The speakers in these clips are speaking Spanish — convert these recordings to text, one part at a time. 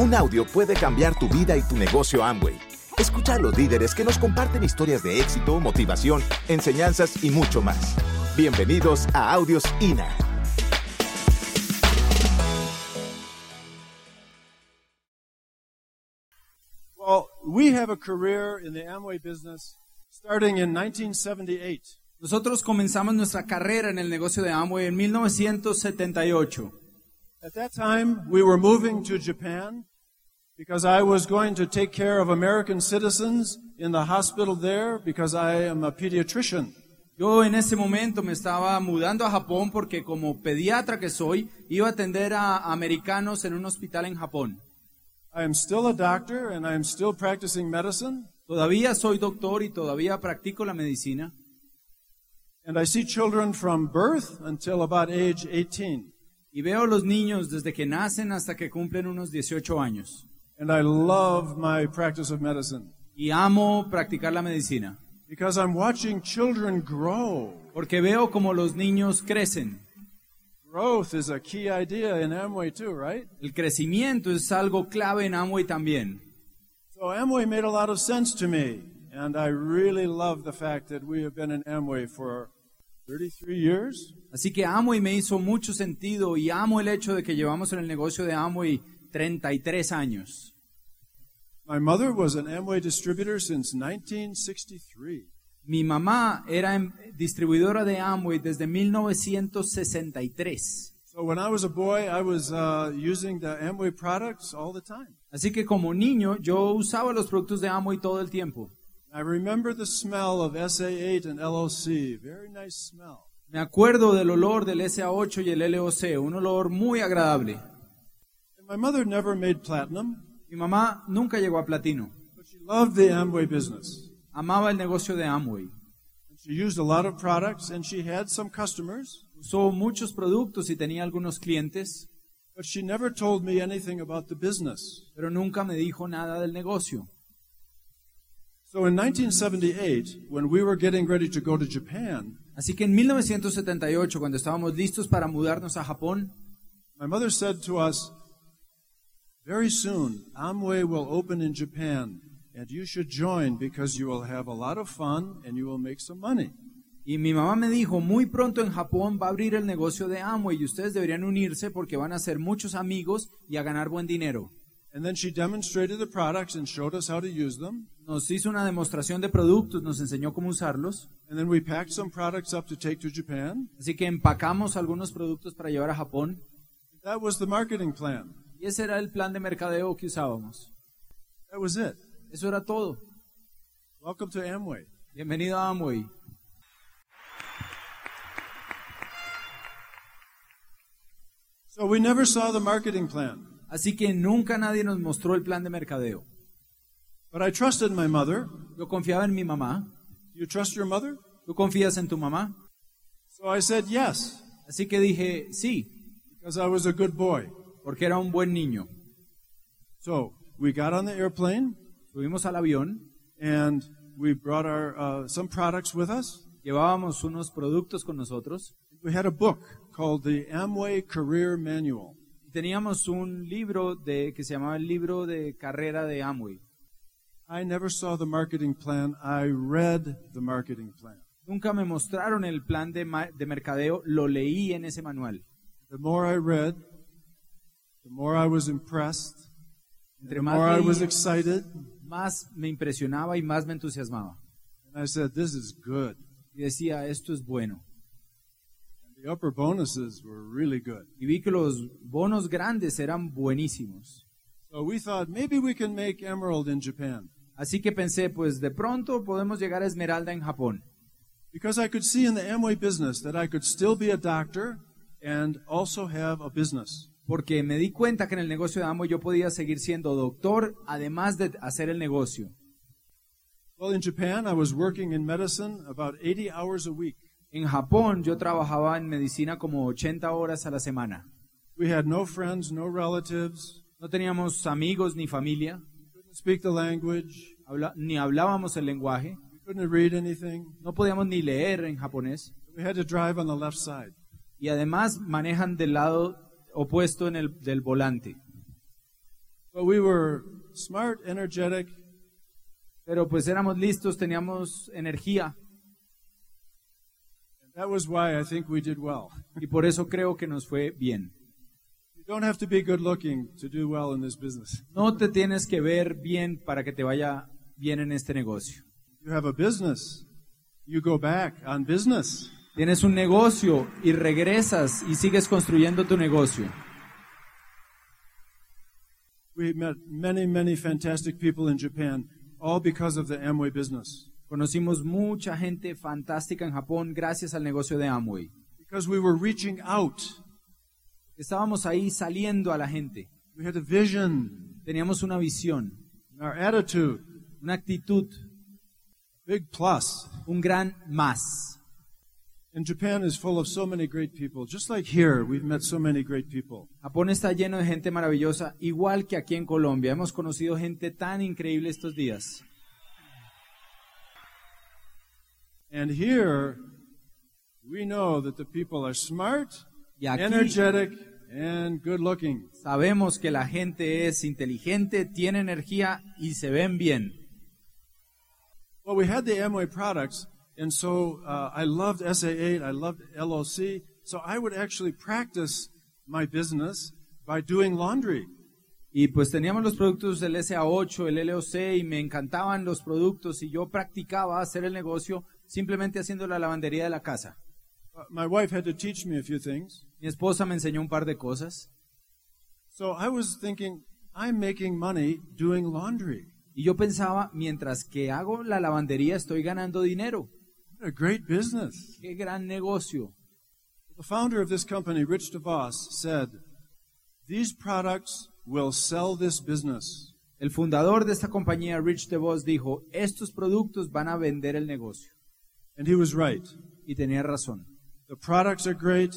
Un audio puede cambiar tu vida y tu negocio Amway. Escucha a los líderes que nos comparten historias de éxito, motivación, enseñanzas y mucho más. Bienvenidos a Audios INA. Well, we have a career in the Amway business starting in 1978. Nosotros comenzamos nuestra carrera en el negocio de Amway en 1978. At that time, we were moving to Japan because I was going to take care of American citizens in the hospital there because I am a pediatrician. Yo en ese momento me estaba mudando a Japón porque como pediatra que soy, iba a atender a americanos en un hospital en Japón. I am still a doctor and I am still practicing medicine. Todavía soy doctor y todavía practico la medicina. And I see children from birth until about age 18. Y veo los niños desde que nacen hasta que cumplen unos 18 años. And I love my practice of medicine Y amo practicar la medicina. because I'm watching children grow. Porque veo como los niños crecen. Growth is a key idea in Amway too, right? El crecimiento es algo clave en Amway también. So Amway made a lot of sense to me, and I really love the fact that we have been in Amway for 33 years. Así que Amway me hizo mucho sentido y amo el hecho de que llevamos en el negocio de Amway 33 años. My mother was an Amway distributor since 1963. Mi mamá era em- distribuidora de Amway desde 1963. So when I was a boy, I was uh, using the Amway products all the time. Así que como niño yo usaba los productos de Amway todo el tiempo. I remember the smell of SA8 and LOC. Very nice smell. Me acuerdo del olor del SA8 y el LOC, un olor muy agradable. And my mother never made platinum, Mi mamá nunca llegó a platino. but she loved the Amway business. Amaba el negocio de Amway. She used a lot of products, and she had some customers, Usó muchos productos y tenía algunos clientes, but she never told me anything about the business. pero nunca me dijo nada del negocio. So in 1978, when we were getting ready to go to Japan, Así que en 1978, cuando estábamos listos para mudarnos a Japón, my mother said to us, Very soon, Amway will open in Japan, and you should join because you will have a lot of fun and you will make some money. y mi mamá me dijo, muy pronto en Japón va a abrir el negocio de Amway y ustedes deberían unirse porque van a hacer muchos amigos y a ganar buen dinero. And then she demonstrated the products and showed us how to use them. Nos hizo una demostración de productos, nos enseñó cómo usarlos, And then we packed some products up to take to Japan. así que empacamos algunos productos para llevar a Japón That was the marketing plan. Y ese era el plan de mercadeo que usábamos. That was it. Eso era todo. Welcome to Amway. Bienvenido a Amway. So we never saw the marketing plan. Así que nunca nadie nos mostró el plan de mercadeo. But I trusted my mother. Yo confiaba en mi mamá. You trust your mother? ¿Tú confías en tu mamá? So I said yes, Así que dije sí, because I was a good boy. Porque era un buen niño. So we got on the airplane Subimos al avión, and we brought our uh, some products with us. llevábamos unos productos con nosotros We had a book called the Amway Career Manual. teníamos un libro de que se llamaba el libro de carrera de Amway. I never saw the marketing plan. I read the marketing plan. Nunca me mostraron el plan de, de mercadeo, lo leí en ese manual. The more I read, the more I was impressed, Entre the más more I was excited. más me impresionaba y más me entusiasmaba. And I said, This is good. Y decía, esto es bueno. And the upper bonuses were really good. Y vi que los bonos grandes eran buenísimos. So we thought maybe we can make Emerald in Japan. Así que pensé, pues de pronto podemos llegar a Esmeralda en Japón. Because I could see in the Amway business that I could still be a doctor and also have a business. Porque me di cuenta que en el negocio de Amway yo podía seguir siendo doctor, además de hacer el negocio. Well, in Japan, I was working in medicine about 80 hours a week. En Japón yo trabajaba en medicina como 80 horas a la semana. We had no friends, no relatives, No teníamos amigos ni familia, couldn't speak the language, habla- ni hablábamos el lenguaje, we couldn't read anything. no podíamos ni leer en japonés. We had to drive on the left side. Y además manejan del lado opuesto en el, del volante. But we were smart, energetic, Pero pues éramos listos, teníamos energía and that was why I think we did well. y por eso creo que nos fue bien. You don't have to be good looking to do well in this business. No te tienes que ver bien para que te vaya bien en este negocio. You have a business, you go back on business. Tienes un negocio y regresas y sigues construyendo tu negocio. We met many, many fantastic people in Japan, all because of the Amway business. Conocimos mucha gente fantástica en Japón gracias al negocio de Amway. Because we were reaching out. Estábamos ahí saliendo a la gente. We had a vision, Teníamos una visión, our attitude, una actitud, big plus. un gran más. And Japan is full of so many great people. Just like here, we've met so many great people. Japón está lleno de gente maravillosa, igual que aquí en Colombia. Hemos conocido gente tan increíble estos días. And here, we know that the people are smart, Y aquí energetic, and good looking. sabemos que la gente es inteligente, tiene energía y se ven bien. Well, we had the Amway products, and so uh, I loved SA8, I loved LOC, so I would actually practice my business by doing laundry. Y pues teníamos los productos del SA8, el LOC y me encantaban los productos y yo practicaba hacer el negocio simplemente haciendo la lavandería de la casa. Uh, my wife had to teach me a few things. Mi esposa me enseñó un par de cosas So I was thinking, I'm making money doing laundry. y yo pensaba, mientras que hago la lavandería estoy ganando dinero. A great business. Qué gran negocio. The founder of this company, Rich DeVos, said, These products will sell this business. El fundador de esta compañía, Rich DeVos, dijo, estos productos van a vender el negocio. And he was right. Y tenía razón. The products are great.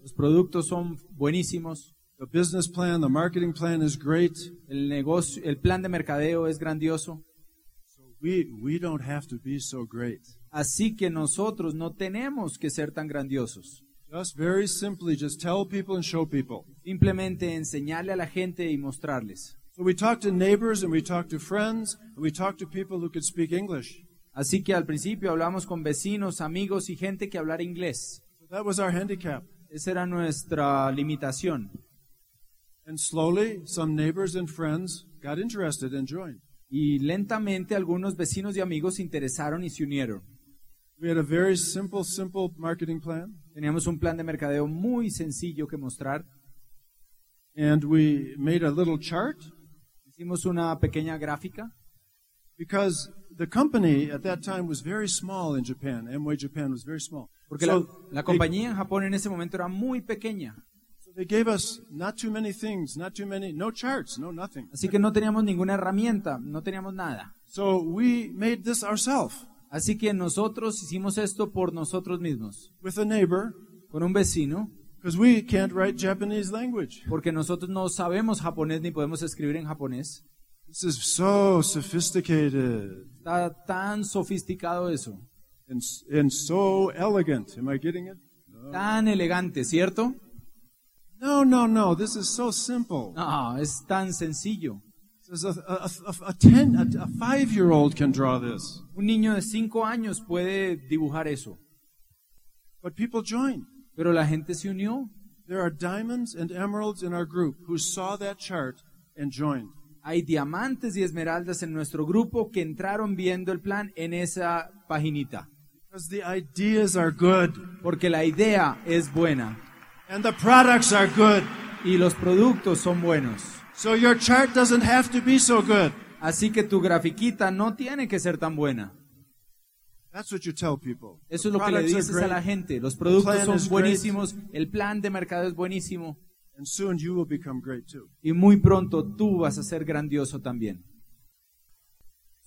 Los productos son buenísimos. The business plan, the marketing plan is great. El negocio, el plan de mercadeo es grandioso. So We, we don't have to be so great. Así que nosotros no tenemos que ser tan grandiosos. Just very simply, just tell people and show people. Simplemente enseñarle a la gente y mostrarles. So we talked to neighbors and we talked to friends and we talked to people who could speak English. Así que al principio hablamos con vecinos, amigos y gente que hablara inglés. So that was our handicap. Esa era nuestra limitación. And slowly, some neighbors and friends got interested and joined. Y lentamente algunos vecinos y amigos se interesaron y se unieron. We had a very simple, simple marketing plan. Teníamos un plan de mercadeo muy sencillo que mostrar. And we made a little chart Hicimos una pequeña gráfica because the company at that time was very small in Japan. Amway Japan was very small. porque la, So la compañía en Japón en ese momento era muy pequeña. So they gave us not too many things, not too many, no charts, no nothing. Así que no teníamos ninguna herramienta, no teníamos nada. So we made this ourselves Así que nosotros hicimos esto por nosotros mismos, with a neighbor con un vecino, because we can't write Japanese language. porque nosotros no sabemos japonés ni podemos escribir en japonés. This is so sophisticated Está tan sofisticado eso, and, and so elegant. Am I getting it? tan elegante, ¿cierto? No, no, no. This is so simple. No, es tan sencillo. Un niño de cinco años puede dibujar eso, but people joined. pero la gente se unió. There are diamonds and emeralds in our group who saw that chart and joined. Hay diamantes y esmeraldas en nuestro grupo que entraron viendo el plan en esa paginita, Because the ideas are good porque la idea es buena and the products are good. y los productos son buenos. So your chart doesn't have to be so good. Así que tu grafiquita no tiene que ser tan buena. That's what you tell people. Eso es lo que le dices a la gente. Los productos son buenísimos, el plan de mercado es buenísimo And soon you will become great too. y muy pronto tú vas a ser grandioso también.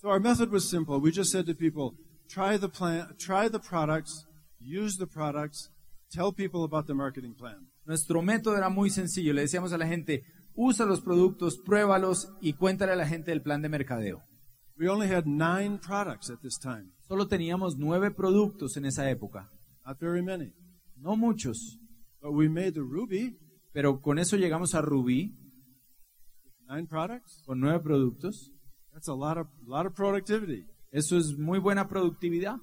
So our method was simple. We just said to people, try the plan, try the products, use the products, tell people about the marketing plan. Nuestro método era muy sencillo. Le decíamos a la gente, usa los productos, pruébalos y cuéntale a la gente el plan de mercadeo. We only had nine products at this time, Solo teníamos nueve productos en esa época. not very many. No muchos. But we made the ruby, Pero con eso llegamos a Rubí, Nine products? con nueve productos. That's a lot of, lot of productivity. Eso es muy buena productividad.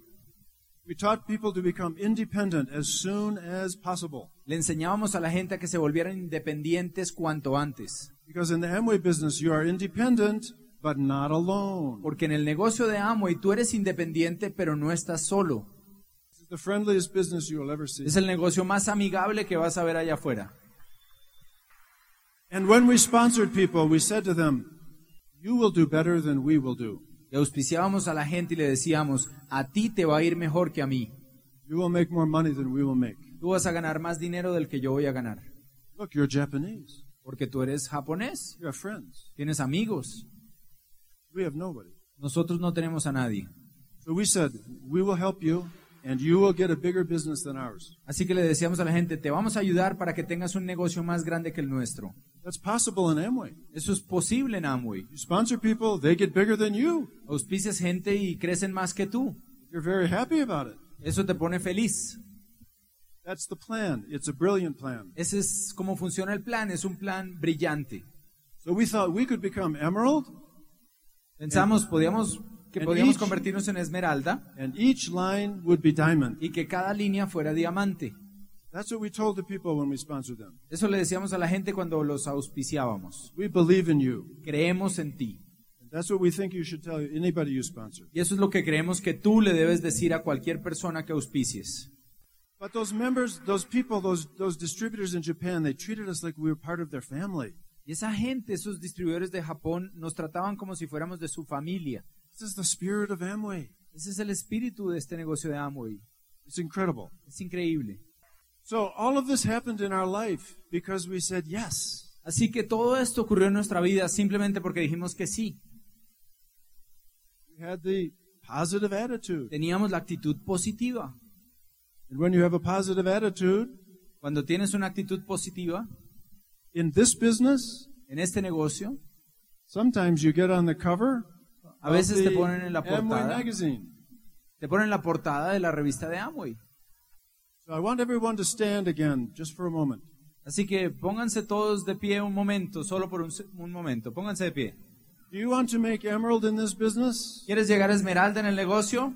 We taught people to become independent as soon as possible. Le enseñábamos a la gente a que se volvieran independientes cuanto antes. Because in the Amway business, you are independent, but not alone. Porque en el negocio de Amway tú eres independiente, pero no estás solo. This is the friendliest business you will ever see. Es el negocio más amigable que vas a ver allá afuera. And when we sponsored people, we said to them, You will do better than we will do. Y auspiciábamos a la gente y le decíamos, a ti te va a ir mejor que a mí. You will make more money than we will make. Tú vas a ganar más dinero del que yo voy a ganar. Look, you're Japanese. Porque tú eres japonés, You have friends. tienes amigos. We have nobody. Nosotros no tenemos a nadie. So we said, We will help you, and you will get a bigger business than ours. Así que le decíamos a la gente, te vamos a ayudar para que tengas un negocio más grande que el nuestro. That's possible in Amway. Eso es posible en Amway. You sponsor people, they get bigger than you. Auspicias gente y crecen más que tú. You're very happy about it. Eso te pone feliz. That's the plan. It's a brilliant plan. Ese es cómo funciona el plan, es un plan brillante. So we thought we could become emerald, Pensamos podíamos, que podíamos each- convertirnos en esmeralda and each line would be diamond. y que cada línea fuera diamante. That's what we told the people when we sponsored them. Eso le decíamos a la gente cuando los auspiciábamos. We believe in you. Creemos en ti. That's what we think you should tell anybody you sponsor. Y eso es lo que creemos que tú le debes decir a cualquier persona que auspicies. But those members, those people, those, those distributors in Japan, they treated us like we were part of their family. Y esa gente, esos distribuidores de Japón, nos trataban como si fuéramos de su familia. This is the spirit of Amway. Ese es el espíritu de este negocio de Amway. It's incredible. Es increíble. So all of this happened in our life because we said yes. Así que todo esto ocurrió en nuestra vida simplemente porque dijimos que sí. We had the positive attitude. Teníamos la actitud positiva. And when you have a positive attitude Cuando tienes una actitud positiva in this business, en este negocio, sometimes you get on the cover a veces te ponen en la Amway portada, magazine. te ponen la portada de la revista de Amway. So I want everyone to stand again just for a moment. Así que pónganse todos de pie un momento, solo por un momento. Pónganse de pie. Do you want to make emerald in this business? ¿Quieres llegar a esmeralda en el negocio?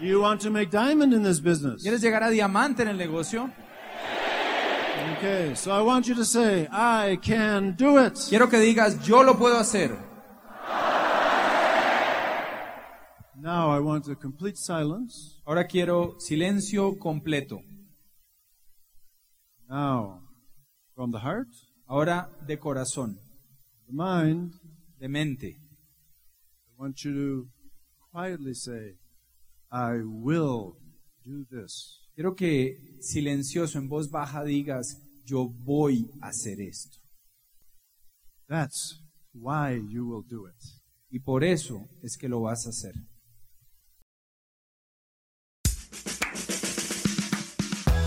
Do you want to make diamond in this business? ¿Quieres llegar a diamante en el negocio? Okay, so I want you to say, I can do it. Quiero que digas, yo lo puedo hacer. Now I want a complete silence. Ahora quiero silencio completo. Now, from the heart, Ahora de corazón, the mind, de mente. I want you to quietly say, I will do this. Quiero que silencioso, en voz baja, digas, yo voy a hacer esto. That's why you will do it. Y por eso es que lo vas a hacer.